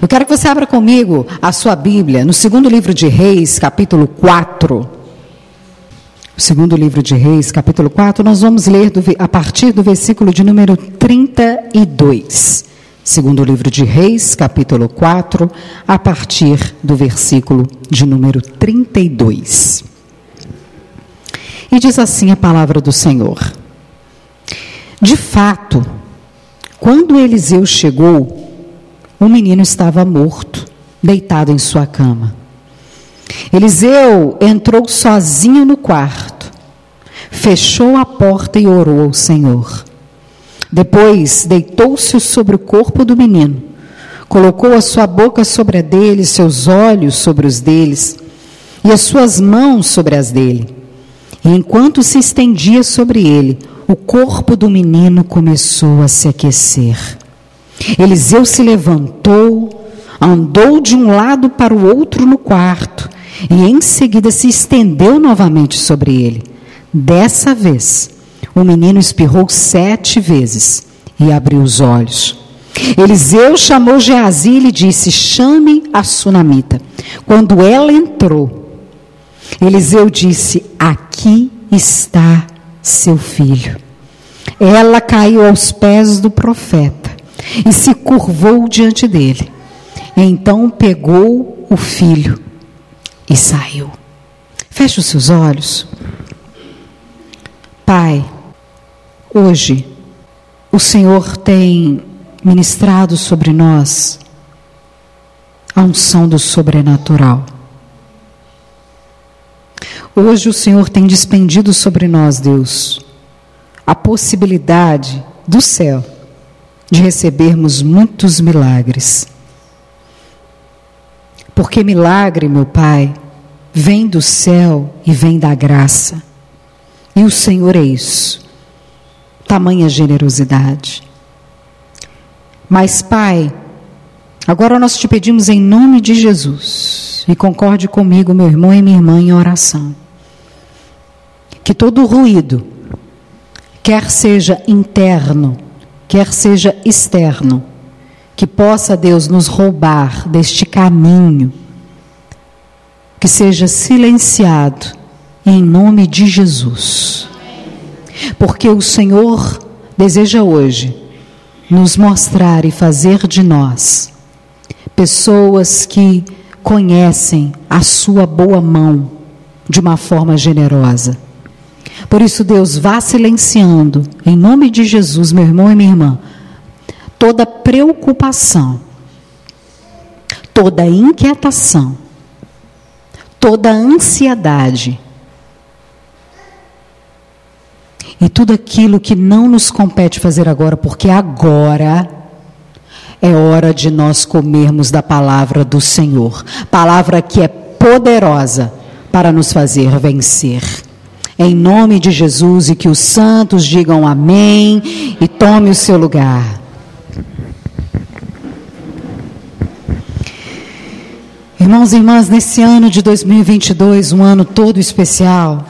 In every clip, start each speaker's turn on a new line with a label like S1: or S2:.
S1: Eu quero que você abra comigo a sua Bíblia no segundo livro de Reis, capítulo 4. O segundo livro de Reis, capítulo 4, nós vamos ler do, a partir do versículo de número 32. Segundo livro de Reis, capítulo 4, a partir do versículo de número 32. E diz assim a palavra do Senhor: De fato, quando Eliseu chegou, o menino estava morto, deitado em sua cama. Eliseu entrou sozinho no quarto, fechou a porta e orou ao Senhor. Depois deitou-se sobre o corpo do menino, colocou a sua boca sobre a dele, seus olhos sobre os deles e as suas mãos sobre as dele. E enquanto se estendia sobre ele, o corpo do menino começou a se aquecer. Eliseu se levantou, andou de um lado para o outro no quarto e em seguida se estendeu novamente sobre ele. Dessa vez, o menino espirrou sete vezes e abriu os olhos. Eliseu chamou Geazi e lhe disse: Chame a sunamita. Quando ela entrou, Eliseu disse: Aqui está seu filho. Ela caiu aos pés do profeta e se curvou diante dele. Então pegou o filho e saiu. Feche os seus olhos. Pai, hoje o Senhor tem ministrado sobre nós a unção do sobrenatural. Hoje o Senhor tem dispendido sobre nós, Deus, a possibilidade do céu de recebermos muitos milagres. Porque milagre, meu Pai, vem do céu e vem da graça. E o Senhor é isso. Tamanha generosidade. Mas, Pai, agora nós te pedimos em nome de Jesus, e concorde comigo, meu irmão e minha irmã, em oração, que todo ruído, quer seja interno, quer seja externo, que possa Deus nos roubar deste caminho, que seja silenciado em nome de Jesus. Porque o Senhor deseja hoje nos mostrar e fazer de nós pessoas que conhecem a sua boa mão de uma forma generosa por isso, Deus, vá silenciando, em nome de Jesus, meu irmão e minha irmã, toda preocupação, toda inquietação, toda ansiedade e tudo aquilo que não nos compete fazer agora, porque agora é hora de nós comermos da palavra do Senhor, palavra que é poderosa para nos fazer vencer. Em nome de Jesus e que os santos digam amém e tome o seu lugar. Irmãos e irmãs, nesse ano de 2022, um ano todo especial,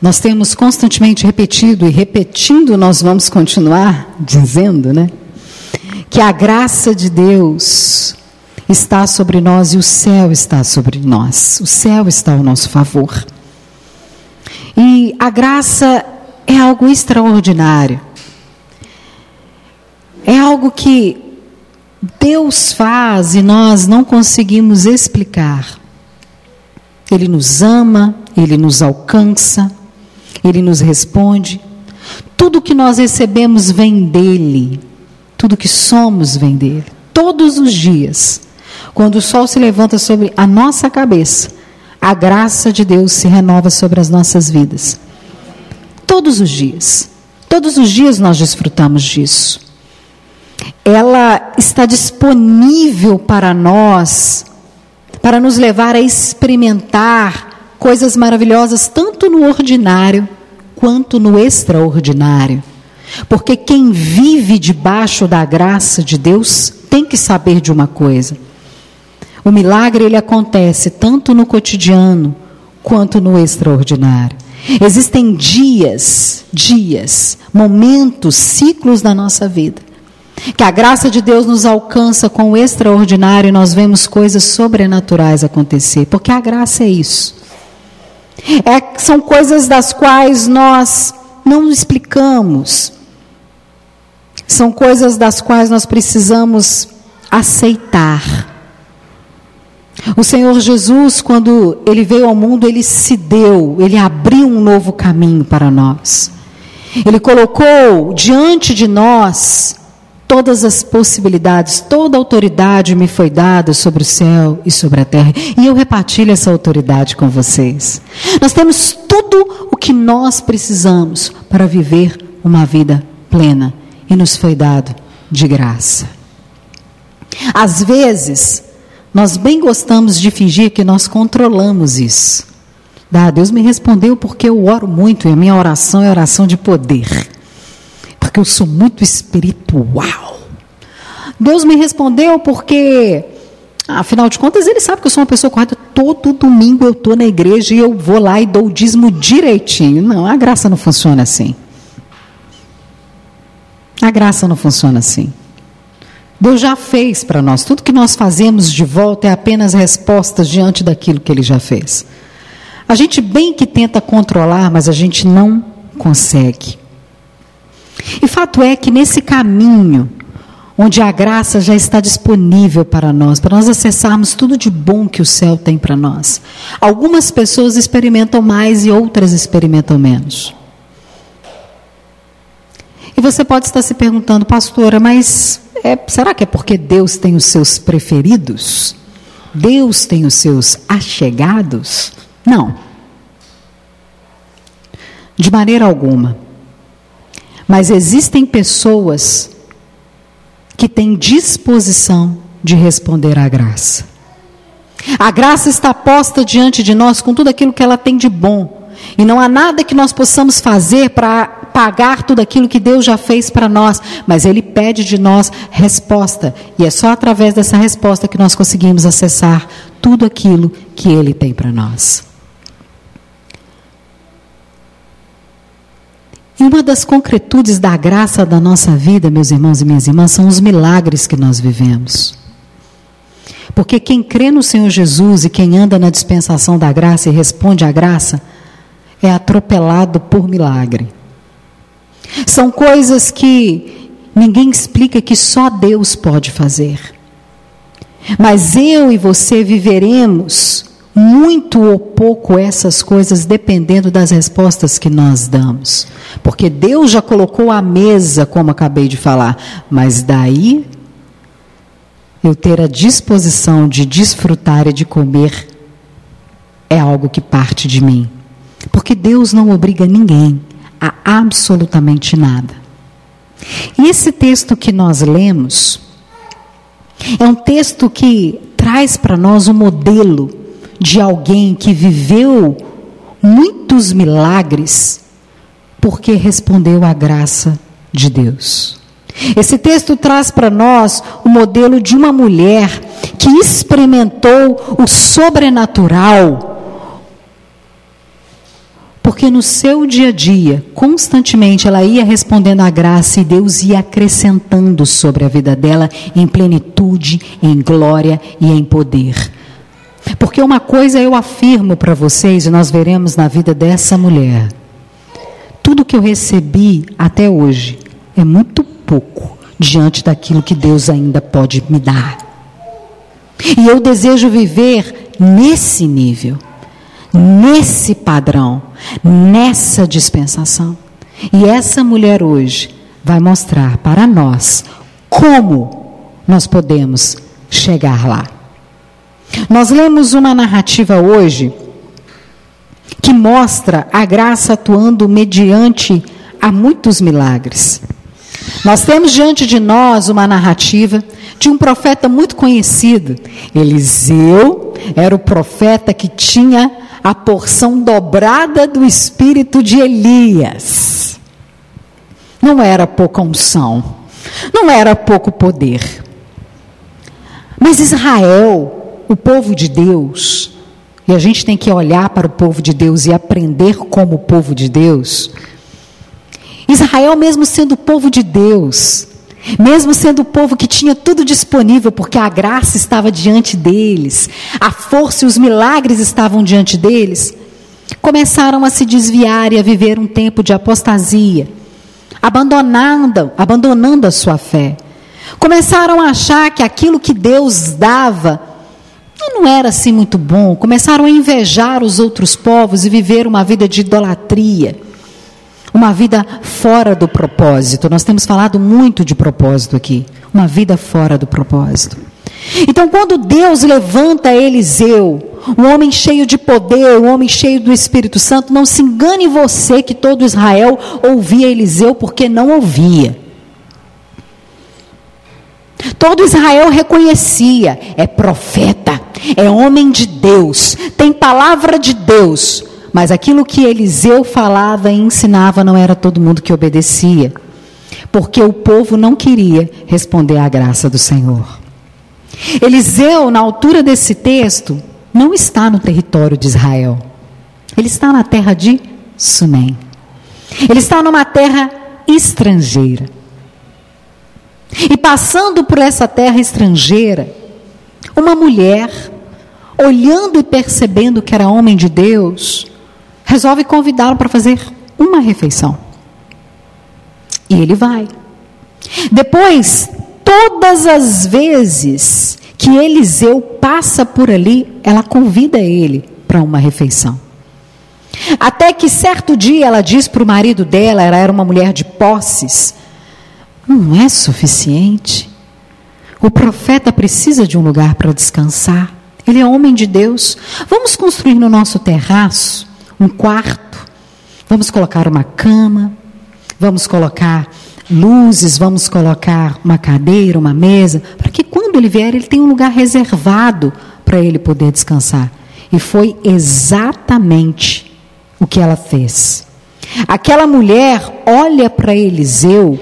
S1: nós temos constantemente repetido e repetindo nós vamos continuar dizendo, né? Que a graça de Deus está sobre nós e o céu está sobre nós. O céu está ao nosso favor. E a graça é algo extraordinário. É algo que Deus faz e nós não conseguimos explicar. Ele nos ama, ele nos alcança, ele nos responde. Tudo que nós recebemos vem dele. Tudo que somos vem dele. Todos os dias, quando o sol se levanta sobre a nossa cabeça, a graça de Deus se renova sobre as nossas vidas. Todos os dias. Todos os dias nós desfrutamos disso. Ela está disponível para nós, para nos levar a experimentar coisas maravilhosas, tanto no ordinário quanto no extraordinário. Porque quem vive debaixo da graça de Deus tem que saber de uma coisa o milagre ele acontece tanto no cotidiano quanto no extraordinário. Existem dias, dias, momentos, ciclos da nossa vida Que a graça de Deus nos alcança com o extraordinário e nós vemos coisas sobrenaturais acontecer. Porque a graça é isso. É, são coisas das quais nós não explicamos. São coisas das quais nós precisamos aceitar. O Senhor Jesus, quando ele veio ao mundo, ele se deu, ele abriu um novo caminho para nós. Ele colocou diante de nós todas as possibilidades, toda autoridade me foi dada sobre o céu e sobre a terra. E eu repartilho essa autoridade com vocês. Nós temos tudo o que nós precisamos para viver uma vida plena e nos foi dado de graça. Às vezes, nós bem gostamos de fingir que nós controlamos isso. Ah, Deus me respondeu porque eu oro muito e a minha oração é oração de poder porque eu sou muito espiritual. Deus me respondeu porque, afinal de contas, Ele sabe que eu sou uma pessoa correta. Todo domingo eu estou na igreja e eu vou lá e dou o dízimo direitinho. Não, a graça não funciona assim. A graça não funciona assim. Deus já fez para nós. Tudo que nós fazemos de volta é apenas respostas diante daquilo que Ele já fez. A gente bem que tenta controlar, mas a gente não consegue. E fato é que nesse caminho, onde a graça já está disponível para nós, para nós acessarmos tudo de bom que o céu tem para nós, algumas pessoas experimentam mais e outras experimentam menos. E você pode estar se perguntando, pastora, mas é, será que é porque Deus tem os seus preferidos? Deus tem os seus achegados? Não. De maneira alguma. Mas existem pessoas que têm disposição de responder à graça. A graça está posta diante de nós com tudo aquilo que ela tem de bom. E não há nada que nós possamos fazer para pagar tudo aquilo que Deus já fez para nós, mas Ele pede de nós resposta. E é só através dessa resposta que nós conseguimos acessar tudo aquilo que Ele tem para nós. E uma das concretudes da graça da nossa vida, meus irmãos e minhas irmãs, são os milagres que nós vivemos. Porque quem crê no Senhor Jesus e quem anda na dispensação da graça e responde à graça, é atropelado por milagre. São coisas que ninguém explica que só Deus pode fazer. Mas eu e você viveremos muito ou pouco essas coisas dependendo das respostas que nós damos. Porque Deus já colocou a mesa, como acabei de falar, mas daí eu ter a disposição de desfrutar e de comer é algo que parte de mim. Porque Deus não obriga ninguém a absolutamente nada. E esse texto que nós lemos é um texto que traz para nós um modelo de alguém que viveu muitos milagres porque respondeu à graça de Deus. Esse texto traz para nós o modelo de uma mulher que experimentou o sobrenatural. Porque no seu dia a dia, constantemente, ela ia respondendo à graça e Deus ia acrescentando sobre a vida dela em plenitude, em glória e em poder. Porque uma coisa eu afirmo para vocês, e nós veremos na vida dessa mulher: tudo que eu recebi até hoje é muito pouco diante daquilo que Deus ainda pode me dar. E eu desejo viver nesse nível, nesse padrão, nessa dispensação. E essa mulher hoje vai mostrar para nós como nós podemos chegar lá. Nós lemos uma narrativa hoje que mostra a graça atuando mediante a muitos milagres. Nós temos diante de nós uma narrativa de um profeta muito conhecido. Eliseu era o profeta que tinha a porção dobrada do espírito de Elias. Não era pouca unção, não era pouco poder. Mas Israel o povo de Deus, e a gente tem que olhar para o povo de Deus e aprender como o povo de Deus. Israel, mesmo sendo o povo de Deus, Mesmo sendo o povo que tinha tudo disponível, porque a graça estava diante deles, a força e os milagres estavam diante deles, começaram a se desviar e a viver um tempo de apostasia, abandonando, abandonando a sua fé. Começaram a achar que aquilo que Deus dava não era assim muito bom. Começaram a invejar os outros povos e viver uma vida de idolatria. Uma vida fora do propósito. Nós temos falado muito de propósito aqui. Uma vida fora do propósito. Então, quando Deus levanta Eliseu, um homem cheio de poder, um homem cheio do Espírito Santo, não se engane você que todo Israel ouvia Eliseu porque não ouvia. Todo Israel reconhecia, é profeta, é homem de Deus, tem palavra de Deus. Mas aquilo que Eliseu falava e ensinava não era todo mundo que obedecia, porque o povo não queria responder à graça do Senhor. Eliseu, na altura desse texto, não está no território de Israel. Ele está na terra de Sunem. Ele está numa terra estrangeira. E passando por essa terra estrangeira, uma mulher, olhando e percebendo que era homem de Deus, resolve convidá-lo para fazer uma refeição. E ele vai. Depois, todas as vezes que Eliseu passa por ali, ela convida ele para uma refeição. Até que certo dia ela diz para o marido dela, ela era uma mulher de posses, não é suficiente. O profeta precisa de um lugar para descansar. Ele é homem de Deus. Vamos construir no nosso terraço um quarto. Vamos colocar uma cama. Vamos colocar luzes. Vamos colocar uma cadeira, uma mesa. Para que quando ele vier, ele tenha um lugar reservado para ele poder descansar. E foi exatamente o que ela fez. Aquela mulher olha para Eliseu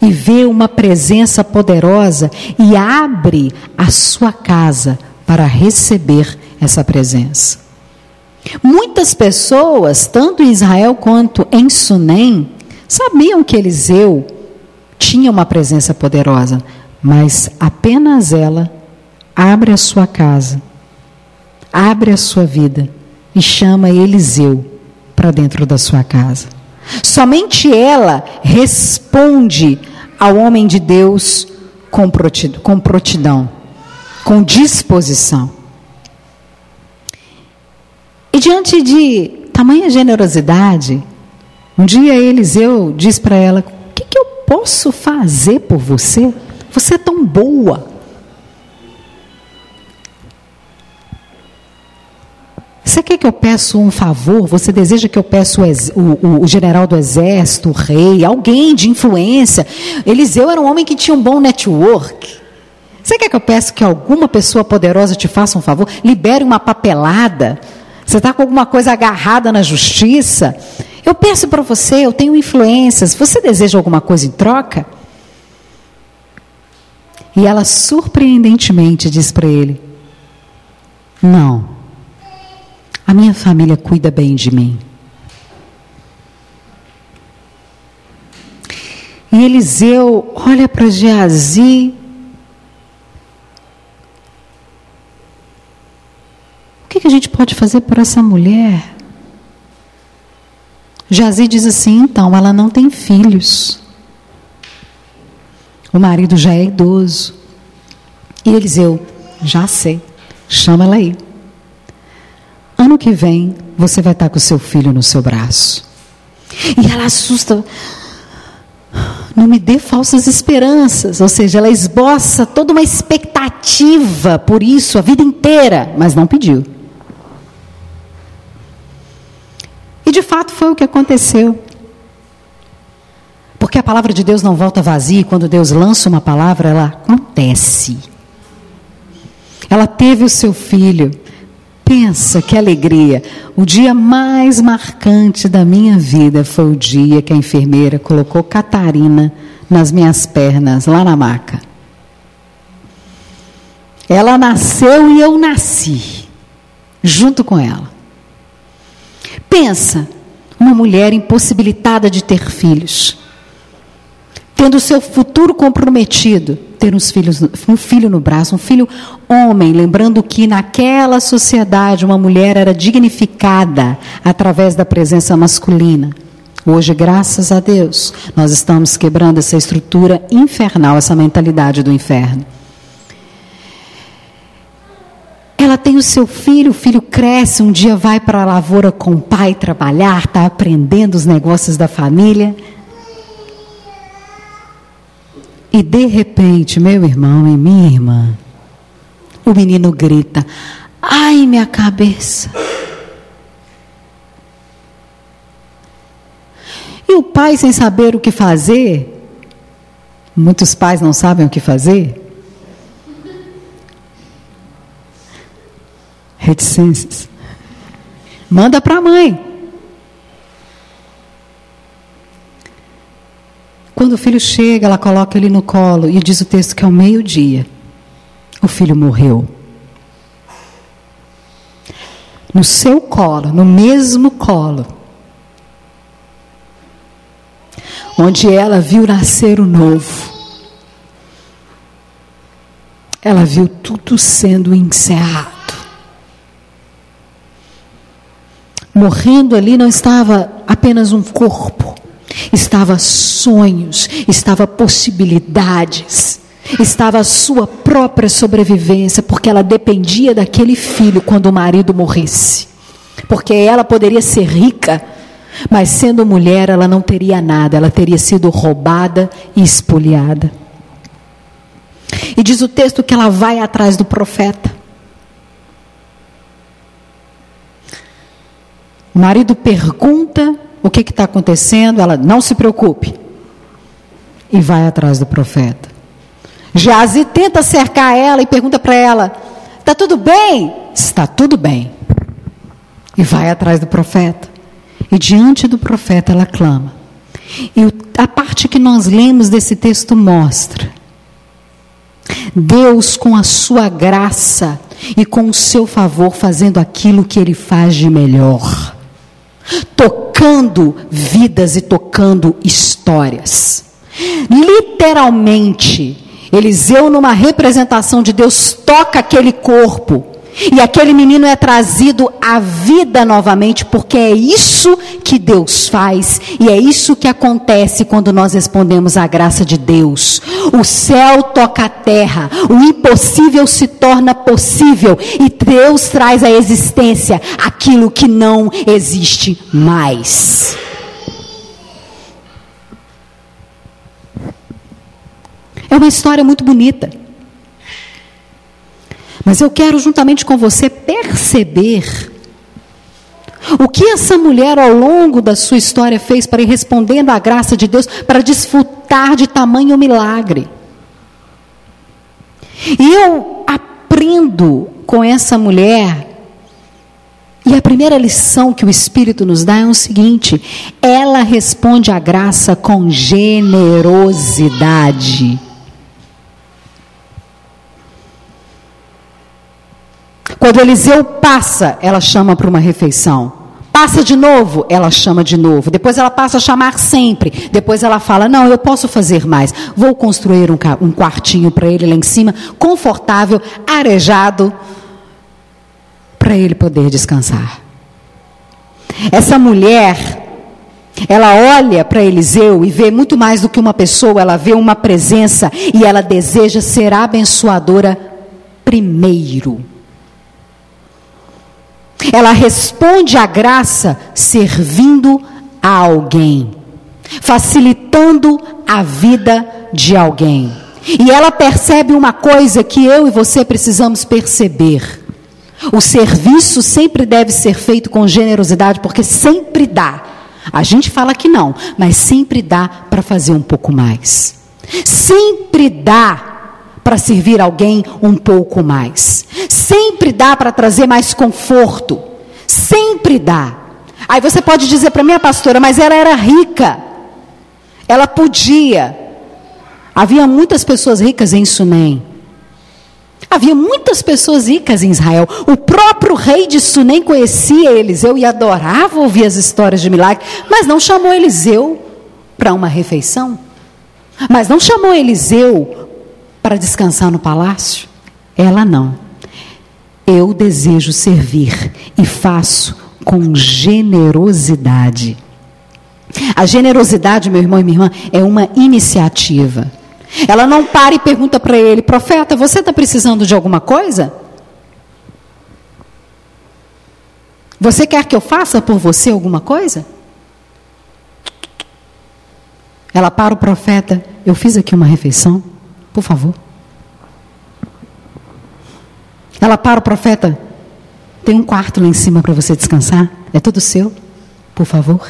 S1: e vê uma presença poderosa e abre a sua casa para receber essa presença. Muitas pessoas, tanto em Israel quanto em Sunem, sabiam que Eliseu tinha uma presença poderosa, mas apenas ela abre a sua casa, abre a sua vida e chama Eliseu para dentro da sua casa. Somente ela responde ao homem de Deus com prontidão, com disposição. E diante de tamanha generosidade, um dia Eliseu diz para ela: O que, que eu posso fazer por você? Você é tão boa. Você quer que eu peça um favor? Você deseja que eu peça o, o, o, general do exército, o rei, alguém de influência? Eliseu era um homem que tinha um bom network. Você quer que eu peça que alguma pessoa poderosa te faça um favor? Libere uma papelada. Você está com alguma coisa agarrada na justiça? Eu peço para você, eu tenho influências. Você deseja alguma coisa em troca? E ela surpreendentemente diz para ele: Não. A minha família cuida bem de mim. E Eliseu olha para Geazi. Que, que a gente pode fazer por essa mulher? Geazi diz assim: então, ela não tem filhos. O marido já é idoso. E Eliseu, já sei, chama ela aí. Ano que vem, você vai estar com seu filho no seu braço. E ela assusta. Não me dê falsas esperanças. Ou seja, ela esboça toda uma expectativa por isso a vida inteira, mas não pediu. E de fato foi o que aconteceu. Porque a palavra de Deus não volta vazia, e quando Deus lança uma palavra, ela acontece. Ela teve o seu filho. Pensa que alegria! O dia mais marcante da minha vida foi o dia que a enfermeira colocou Catarina nas minhas pernas, lá na maca. Ela nasceu e eu nasci, junto com ela. Pensa, uma mulher impossibilitada de ter filhos. tendo seu futuro comprometido, ter uns filhos, um filho no braço, um filho homem, lembrando que naquela sociedade uma mulher era dignificada através da presença masculina. Hoje, graças a Deus, nós estamos quebrando essa estrutura infernal, essa mentalidade do inferno. Ela tem o seu filho, o filho cresce, um dia vai para a lavoura com o pai trabalhar, está aprendendo os negócios da família. E de repente, meu irmão e minha irmã, o menino grita: Ai, minha cabeça! E o pai, sem saber o que fazer, muitos pais não sabem o que fazer, reticências. Manda para a mãe. Quando o filho chega, ela coloca ele no colo e diz o texto que ao meio-dia o filho morreu. No seu colo, no mesmo colo, onde ela viu nascer o novo. Ela viu tudo sendo encerrado. Morrendo ali não estava apenas um corpo, estava sonhos, estava possibilidades, estava a sua própria sobrevivência, porque ela dependia daquele filho quando o marido morresse. Porque ela poderia ser rica, mas sendo mulher, ela não teria nada, ela teria sido roubada e espoliada. E diz o texto que ela vai atrás do profeta. O marido pergunta o que está acontecendo, ela não se preocupe. E vai atrás do profeta. Jazi tenta cercar ela e pergunta para ela: Está tudo bem? Está tudo bem. E vai atrás do profeta. E diante do profeta ela clama. E a parte que nós lemos desse texto mostra Deus, com a sua graça e com o seu favor, fazendo aquilo que ele faz de melhor, tocando vidas e tocando histórias. Literalmente, Eliseu, numa representação de Deus, toca aquele corpo e aquele menino é trazido à vida novamente, porque é isso que Deus faz e é isso que acontece quando nós respondemos à graça de Deus. O céu toca a terra, o impossível se torna possível e Deus traz à existência aquilo que não existe mais. É uma história muito bonita. Mas eu quero, juntamente com você, perceber o que essa mulher, ao longo da sua história, fez para ir respondendo à graça de Deus, para desfrutar de tamanho milagre. E eu aprendo com essa mulher, e a primeira lição que o Espírito nos dá é o seguinte: ela responde à graça com generosidade. Quando Eliseu passa, ela chama para uma refeição. Passa de novo, ela chama de novo. Depois ela passa a chamar sempre. Depois ela fala: Não, eu posso fazer mais. Vou construir um, um quartinho para ele lá em cima, confortável, arejado, para ele poder descansar. Essa mulher, ela olha para Eliseu e vê muito mais do que uma pessoa, ela vê uma presença e ela deseja ser abençoadora primeiro. Ela responde à graça servindo a alguém, facilitando a vida de alguém. E ela percebe uma coisa que eu e você precisamos perceber. O serviço sempre deve ser feito com generosidade, porque sempre dá. A gente fala que não, mas sempre dá para fazer um pouco mais. Sempre dá para servir alguém um pouco mais. Sempre dá para trazer mais conforto. Sempre dá. Aí você pode dizer para minha pastora, mas ela era rica. Ela podia. Havia muitas pessoas ricas em Sunem. Havia muitas pessoas ricas em Israel. O próprio rei de Sunem conhecia Eliseu e adorava ouvir as histórias de milagre, mas não chamou Eliseu para uma refeição. Mas não chamou Eliseu para descansar no palácio? Ela não. Eu desejo servir e faço com generosidade. A generosidade, meu irmão e minha irmã, é uma iniciativa. Ela não para e pergunta para ele, profeta, você está precisando de alguma coisa? Você quer que eu faça por você alguma coisa? Ela para o profeta, eu fiz aqui uma refeição, por favor. Ela para o profeta, tem um quarto lá em cima para você descansar, é tudo seu, por favor.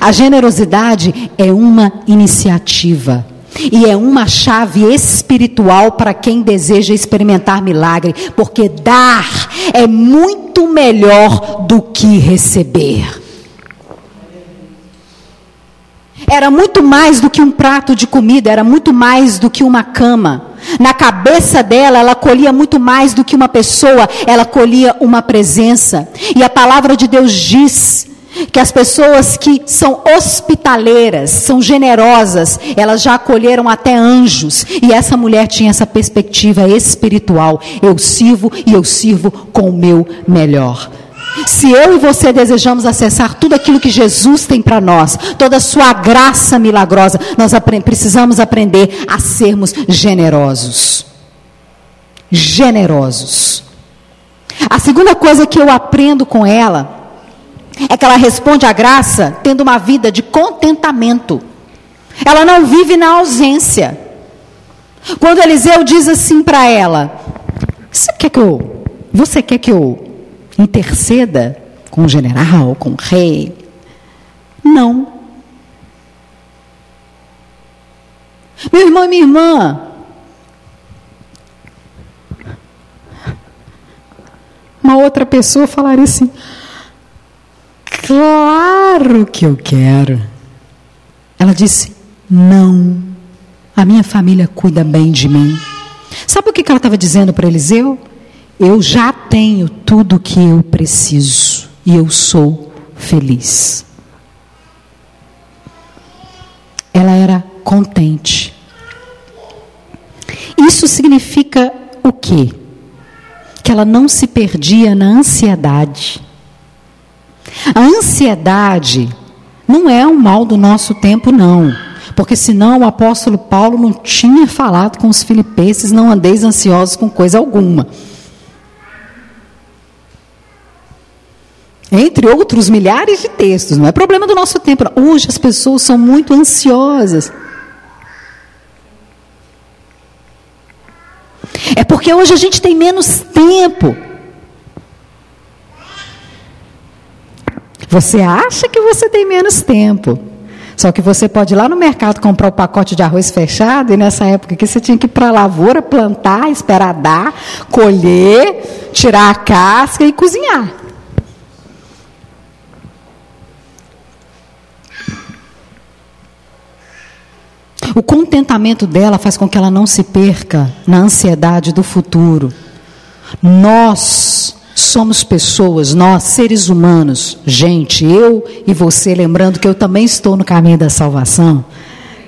S1: A generosidade é uma iniciativa. E é uma chave espiritual para quem deseja experimentar milagre, porque dar é muito melhor do que receber. Era muito mais do que um prato de comida, era muito mais do que uma cama. Na cabeça dela, ela colhia muito mais do que uma pessoa, ela colhia uma presença. E a palavra de Deus diz que as pessoas que são hospitaleiras, são generosas, elas já acolheram até anjos. E essa mulher tinha essa perspectiva espiritual. Eu sirvo e eu sirvo com o meu melhor. Se eu e você desejamos acessar tudo aquilo que Jesus tem para nós, toda a sua graça milagrosa, nós precisamos aprender a sermos generosos. Generosos. A segunda coisa que eu aprendo com ela é que ela responde à graça tendo uma vida de contentamento. Ela não vive na ausência. Quando Eliseu diz assim para ela: Você quer que eu, você quer que eu interceda com o general, com o rei? Não. Meu irmão e minha irmã, uma outra pessoa falaria assim: Claro que eu quero. Ela disse: Não, a minha família cuida bem de mim. Sabe o que ela estava dizendo para Eliseu? Eu já tenho tudo o que eu preciso e eu sou feliz. Ela era contente. Isso significa o quê? Que ela não se perdia na ansiedade a ansiedade não é um mal do nosso tempo, não. Porque senão o apóstolo Paulo não tinha falado com os filipenses, não andeis ansiosos com coisa alguma. Entre outros milhares de textos, não é problema do nosso tempo. Hoje as pessoas são muito ansiosas. É porque hoje a gente tem menos tempo. Você acha que você tem menos tempo. Só que você pode ir lá no mercado comprar o pacote de arroz fechado, e nessa época que você tinha que ir para a lavoura, plantar, esperar dar, colher, tirar a casca e cozinhar. O contentamento dela faz com que ela não se perca na ansiedade do futuro. Nós somos pessoas, nós, seres humanos, gente, eu e você, lembrando que eu também estou no caminho da salvação.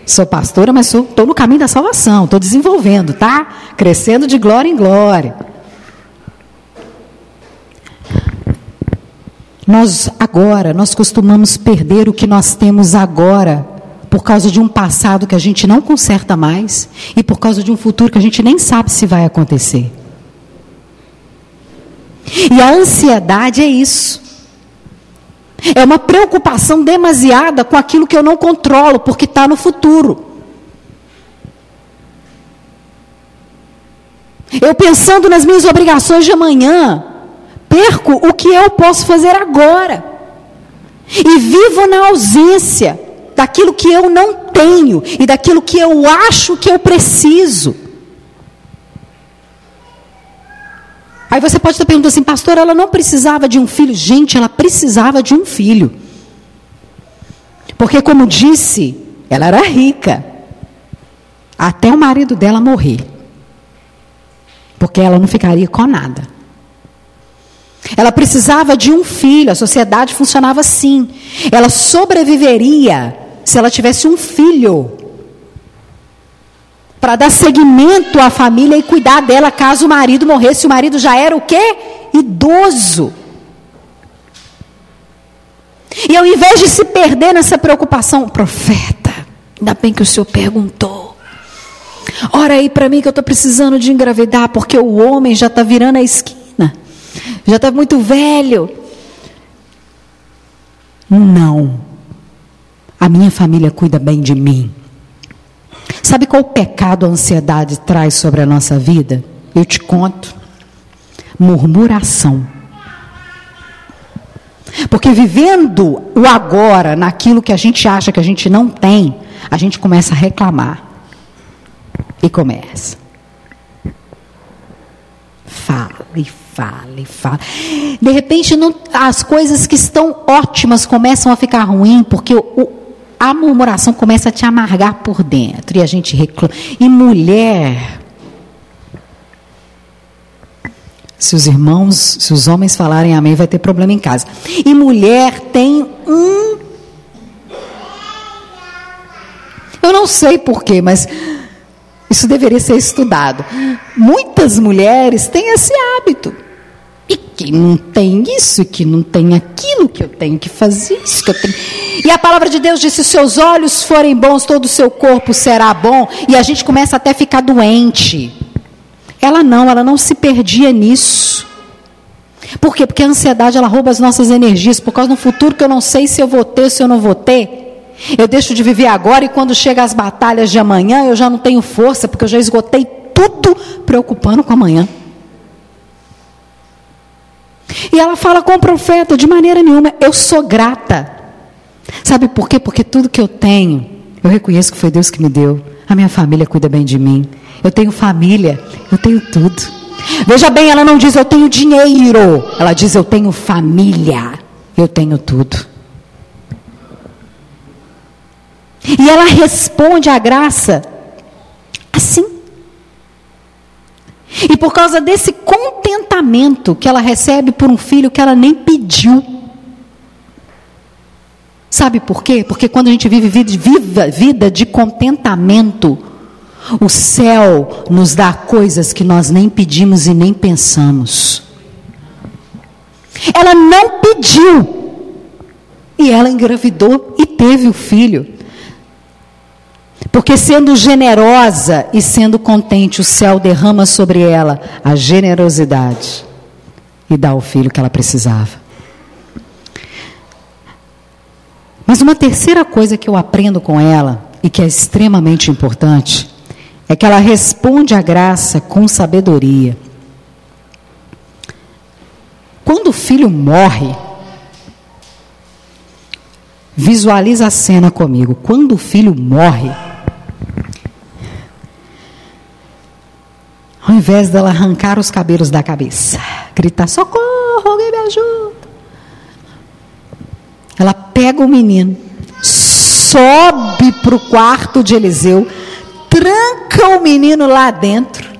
S1: Sou pastora, mas estou no caminho da salvação, estou desenvolvendo, tá? Crescendo de glória em glória. Nós agora, nós costumamos perder o que nós temos agora por causa de um passado que a gente não conserta mais e por causa de um futuro que a gente nem sabe se vai acontecer. E a ansiedade é isso. É uma preocupação demasiada com aquilo que eu não controlo, porque está no futuro. Eu pensando nas minhas obrigações de amanhã, perco o que eu posso fazer agora. E vivo na ausência daquilo que eu não tenho e daquilo que eu acho que eu preciso. Aí você pode estar perguntando assim, pastor, ela não precisava de um filho. Gente, ela precisava de um filho. Porque, como disse, ela era rica. Até o marido dela morrer. Porque ela não ficaria com nada. Ela precisava de um filho, a sociedade funcionava assim. Ela sobreviveria se ela tivesse um filho. para dar seguimento à família e cuidar dela caso o marido morresse. O marido já era o quê? Idoso. E ao invés de se perder nessa preocupação, profeta, ainda bem que o senhor perguntou. Ora aí para mim que eu estou precisando de engravidar, porque o homem já está virando a esquina, já está muito velho. Não, a minha família cuida bem de mim. Sabe qual pecado a ansiedade traz sobre a nossa vida? Eu te conto. Murmuração. Porque vivendo o agora, naquilo que a gente acha que a gente não tem, a gente começa a reclamar. E começa. Fala e fala e fala. De repente, não, as coisas que estão ótimas começam a ficar ruins, porque o, a murmuração começa a te amargar por dentro e a gente reclama. E mulher, se os irmãos, se os homens falarem amém, vai ter problema em casa. E mulher tem um. Eu não sei porquê, mas isso deveria ser estudado. Muitas mulheres têm esse hábito. Que não tem isso, que não tem aquilo, que eu tenho que fazer isso, que eu tenho. E a palavra de Deus diz: se seus olhos forem bons, todo o seu corpo será bom. E a gente começa até a ficar doente. Ela não, ela não se perdia nisso. Por quê? Porque a ansiedade ela rouba as nossas energias, por causa do futuro que eu não sei se eu vou ter, se eu não vou ter. Eu deixo de viver agora e quando chega as batalhas de amanhã, eu já não tenho força, porque eu já esgotei tudo preocupando com amanhã. E ela fala com o profeta, de maneira nenhuma, eu sou grata. Sabe por quê? Porque tudo que eu tenho, eu reconheço que foi Deus que me deu. A minha família cuida bem de mim. Eu tenho família, eu tenho tudo. Veja bem, ela não diz eu tenho dinheiro. Ela diz eu tenho família. Eu tenho tudo. E ela responde à graça assim. E por causa desse contentamento que ela recebe por um filho que ela nem pediu. Sabe por quê? Porque quando a gente vive vida, vida de contentamento, o céu nos dá coisas que nós nem pedimos e nem pensamos. Ela não pediu. E ela engravidou e teve o filho. Porque sendo generosa e sendo contente, o céu derrama sobre ela a generosidade e dá o filho que ela precisava. Mas uma terceira coisa que eu aprendo com ela e que é extremamente importante é que ela responde à graça com sabedoria. Quando o filho morre, visualiza a cena comigo. Quando o filho morre, Ao invés dela arrancar os cabelos da cabeça, gritar: socorro, alguém me ajuda. Ela pega o menino, sobe para o quarto de Eliseu, tranca o menino lá dentro,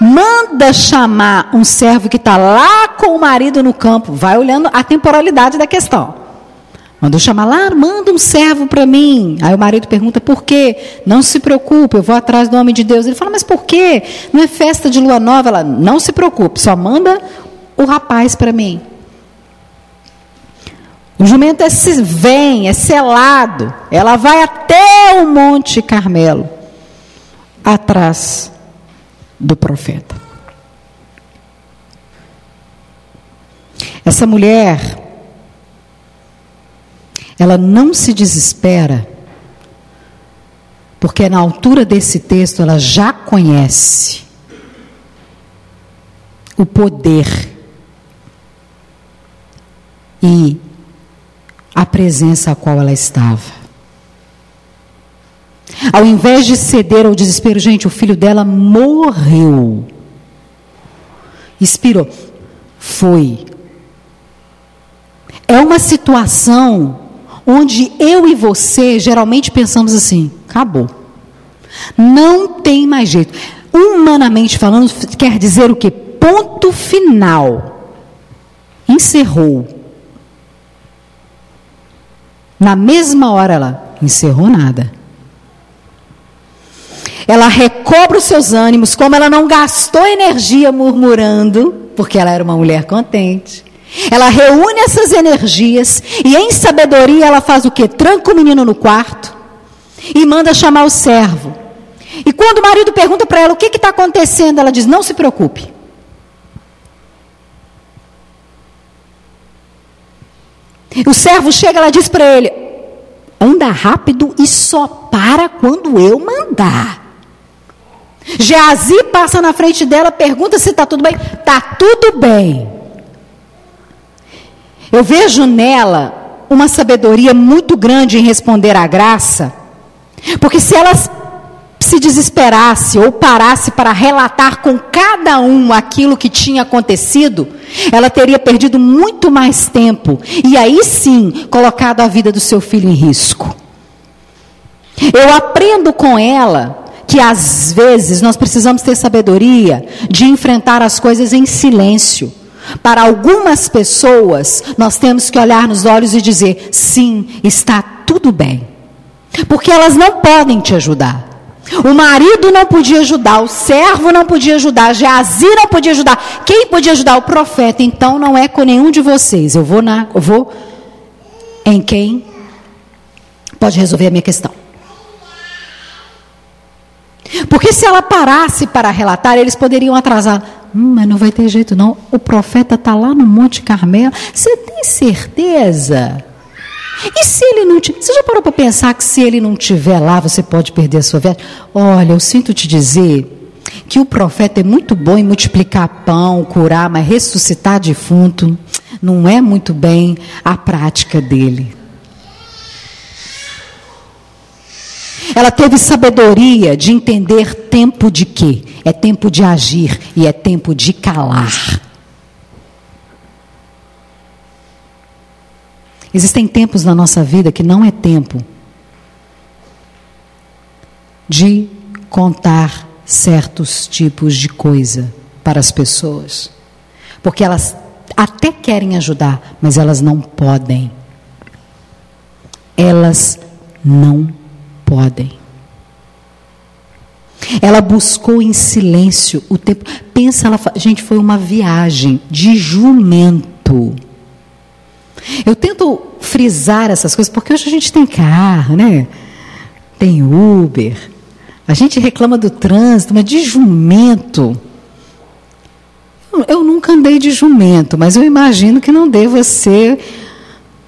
S1: manda chamar um servo que está lá com o marido no campo, vai olhando a temporalidade da questão. Mandou chamar lá, manda um servo para mim. Aí o marido pergunta por quê? Não se preocupe, eu vou atrás do homem de Deus. Ele fala, mas por quê? Não é festa de lua nova? Ela, não se preocupe, só manda o rapaz para mim. O jumento é vem, é selado. Ela vai até o Monte Carmelo, atrás do profeta. Essa mulher ela não se desespera, porque na altura desse texto ela já conhece o poder e a presença a qual ela estava. Ao invés de ceder ao desespero, gente, o filho dela morreu. Expirou. Foi. É uma situação onde eu e você geralmente pensamos assim: acabou. Não tem mais jeito. Humanamente falando, quer dizer o que? Ponto final. Encerrou. Na mesma hora ela encerrou nada. ela recobra os seus ânimos, como ela não gastou energia murmurando, porque ela era uma mulher contente. Ela reúne essas energias e em sabedoria ela faz o que? Tranca o menino no quarto e manda chamar o servo. E quando o marido pergunta para ela o que está acontecendo, ela diz: Não se preocupe. O servo chega, ela diz para ele: anda rápido e só para quando eu mandar. Geazi passa na frente dela, pergunta se está tudo bem. Está tudo bem. Eu vejo nela uma sabedoria muito grande em responder à graça, porque se ela se desesperasse ou parasse para relatar com cada um aquilo que tinha acontecido, ela teria perdido muito mais tempo e aí sim colocado a vida do seu filho em risco. Eu aprendo com ela que às vezes nós precisamos ter sabedoria de enfrentar as coisas em silêncio. Para algumas pessoas, nós temos que olhar nos olhos e dizer: sim, está tudo bem. Porque elas não podem te ajudar. O marido não podia ajudar, o servo não podia ajudar, Geazi não podia ajudar. Quem podia ajudar? O profeta. Então não é com nenhum de vocês. Eu vou na, eu vou em quem pode resolver a minha questão. Porque se ela parasse para relatar, eles poderiam atrasar. Hum, mas não vai ter jeito não. O profeta está lá no Monte Carmelo. Você tem certeza? E se ele não te... Você já parou para pensar que se ele não estiver lá, você pode perder a sua vida? Olha, eu sinto te dizer que o profeta é muito bom em multiplicar pão, curar, mas ressuscitar defunto não é muito bem a prática dele. Ela teve sabedoria de entender tempo de quê? É tempo de agir e é tempo de calar. Existem tempos na nossa vida que não é tempo de contar certos tipos de coisa para as pessoas. Porque elas até querem ajudar, mas elas não podem. Elas não podem. Ela buscou em silêncio o tempo. Pensa, ela, gente, foi uma viagem de jumento. Eu tento frisar essas coisas, porque hoje a gente tem carro, né? Tem Uber. A gente reclama do trânsito, mas de jumento. Eu nunca andei de jumento, mas eu imagino que não deva ser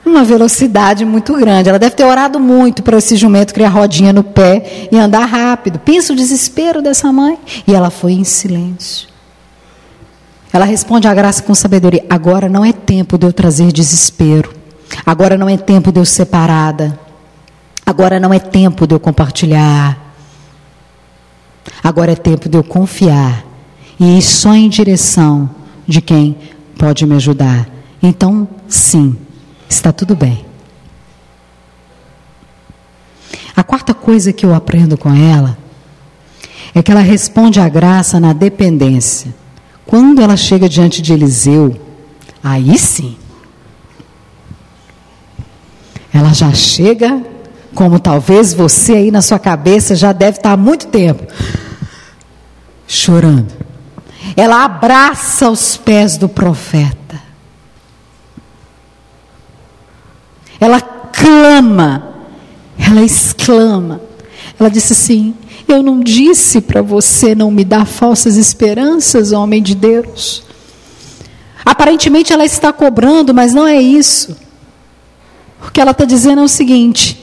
S1: uma velocidade muito grande. Ela deve ter orado muito para esse jumento criar rodinha no pé e andar rápido. Pensa o desespero dessa mãe. E ela foi em silêncio. Ela responde à graça com sabedoria. Agora não é tempo de eu trazer desespero. Agora não é tempo de eu separada. Agora não é tempo de eu compartilhar. Agora é tempo de eu confiar e ir só em direção de quem pode me ajudar. Então, sim, está tudo bem. A quarta coisa que eu aprendo com ela é que ela responde à graça na dependência. Quando ela chega diante de Eliseu, aí sim. Ela já chega, como talvez você aí na sua cabeça já deve estar há muito tempo, chorando. Ela abraça os pés do profeta. Ela clama, ela exclama. Ela disse assim: eu não disse para você não me dar falsas esperanças, homem de Deus. Aparentemente ela está cobrando, mas não é isso. O que ela está dizendo é o seguinte: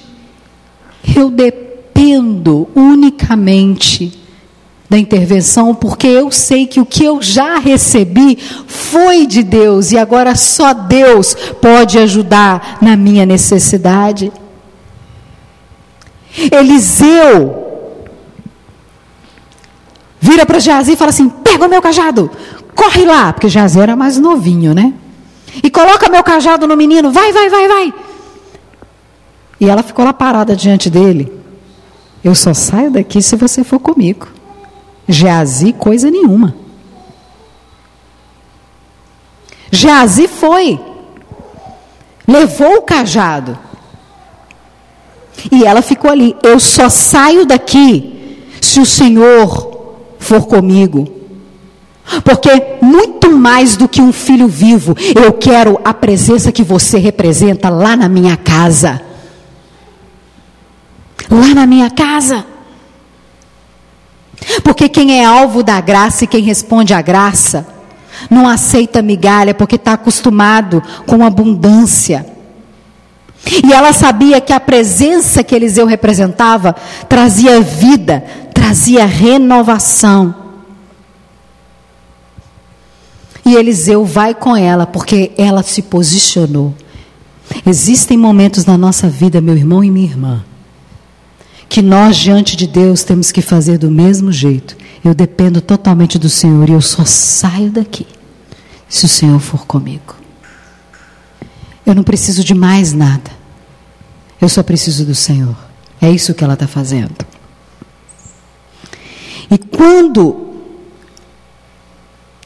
S1: eu dependo unicamente da intervenção, porque eu sei que o que eu já recebi foi de Deus e agora só Deus pode ajudar na minha necessidade. Eliseu vira para Geazi e fala assim: pega o meu cajado, corre lá, porque Geazi era mais novinho, né? E coloca meu cajado no menino, vai, vai, vai, vai. E ela ficou lá parada diante dele. Eu só saio daqui se você for comigo. Geazi, coisa nenhuma. Geazi foi, levou o cajado. E ela ficou ali. Eu só saio daqui se o Senhor for comigo. Porque muito mais do que um filho vivo, eu quero a presença que você representa lá na minha casa. Lá na minha casa. Porque quem é alvo da graça e quem responde à graça, não aceita migalha porque está acostumado com abundância. E ela sabia que a presença que Eliseu representava trazia vida, trazia renovação. E Eliseu vai com ela porque ela se posicionou. Existem momentos na nossa vida, meu irmão e minha irmã, que nós diante de Deus temos que fazer do mesmo jeito. Eu dependo totalmente do Senhor e eu só saio daqui se o Senhor for comigo. Eu não preciso de mais nada. Eu só preciso do Senhor. É isso que ela está fazendo. E quando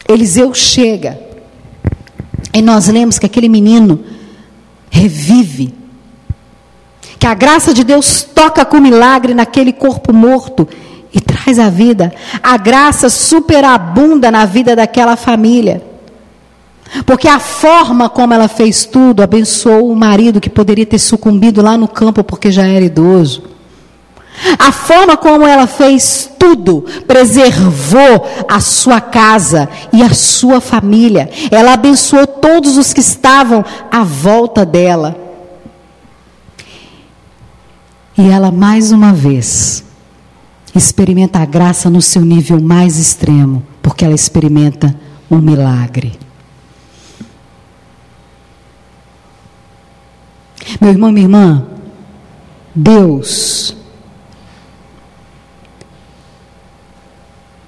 S1: Eliseu chega, e nós lemos que aquele menino revive, que a graça de Deus toca com milagre naquele corpo morto e traz a vida. A graça superabunda na vida daquela família. Porque a forma como ela fez tudo abençoou o marido que poderia ter sucumbido lá no campo porque já era idoso. A forma como ela fez tudo preservou a sua casa e a sua família. Ela abençoou todos os que estavam à volta dela. E ela, mais uma vez, experimenta a graça no seu nível mais extremo, porque ela experimenta um milagre. Meu irmão, minha irmã, Deus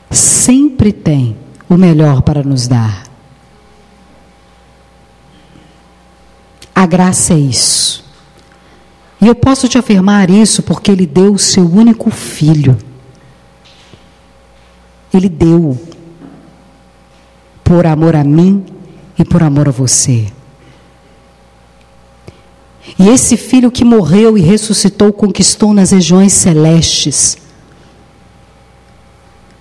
S1: sempre tem o melhor para nos dar. A graça é isso. E eu posso te afirmar isso porque Ele deu o seu único filho. Ele deu por amor a mim e por amor a você. E esse filho que morreu e ressuscitou conquistou nas regiões celestes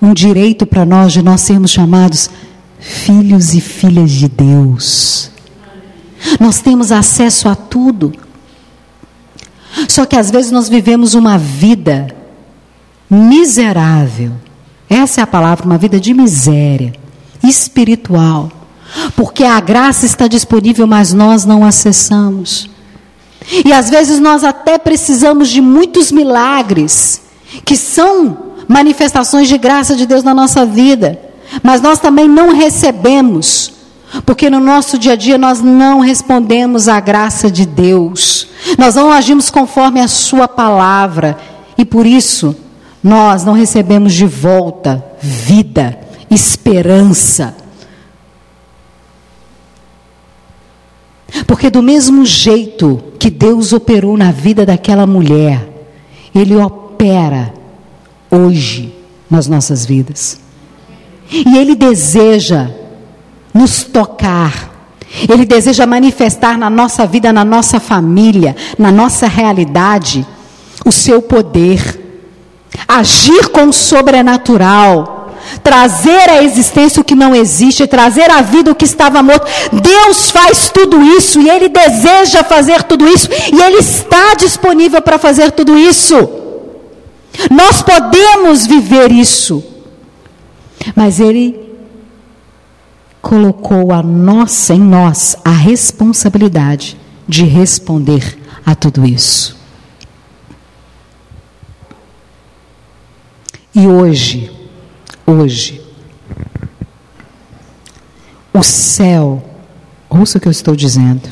S1: um direito para nós de nós sermos chamados filhos e filhas de Deus. Nós temos acesso a tudo. Só que às vezes nós vivemos uma vida miserável. Essa é a palavra, uma vida de miséria espiritual. Porque a graça está disponível, mas nós não acessamos. E às vezes nós até precisamos de muitos milagres, que são manifestações de graça de Deus na nossa vida, mas nós também não recebemos, porque no nosso dia a dia nós não respondemos à graça de Deus, nós não agimos conforme a Sua palavra, e por isso nós não recebemos de volta vida, esperança. Porque do mesmo jeito que Deus operou na vida daquela mulher, Ele opera hoje nas nossas vidas. E Ele deseja nos tocar, Ele deseja manifestar na nossa vida, na nossa família, na nossa realidade, o seu poder, agir com o sobrenatural trazer à existência o que não existe, trazer à vida o que estava morto. Deus faz tudo isso e Ele deseja fazer tudo isso e Ele está disponível para fazer tudo isso. Nós podemos viver isso, mas Ele colocou a nossa em nós a responsabilidade de responder a tudo isso. E hoje, hoje, o céu, ouça o que eu estou dizendo,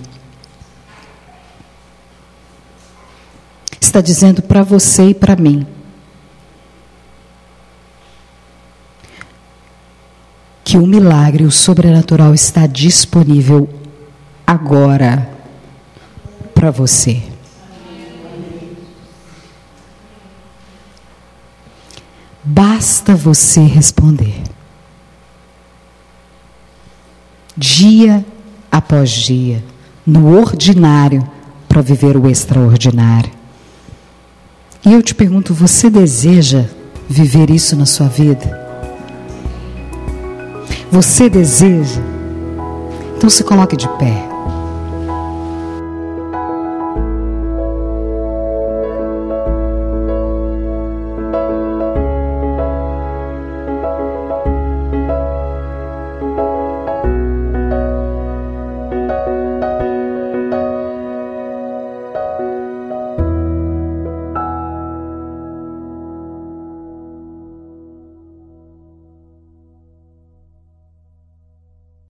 S1: está dizendo para você e para mim que o milagre, o sobrenatural está disponível agora para você. Basta você responder. Dia após dia, no ordinário, para viver o extraordinário. E eu te pergunto: você deseja viver isso na sua vida? Você deseja? Então se coloque de pé.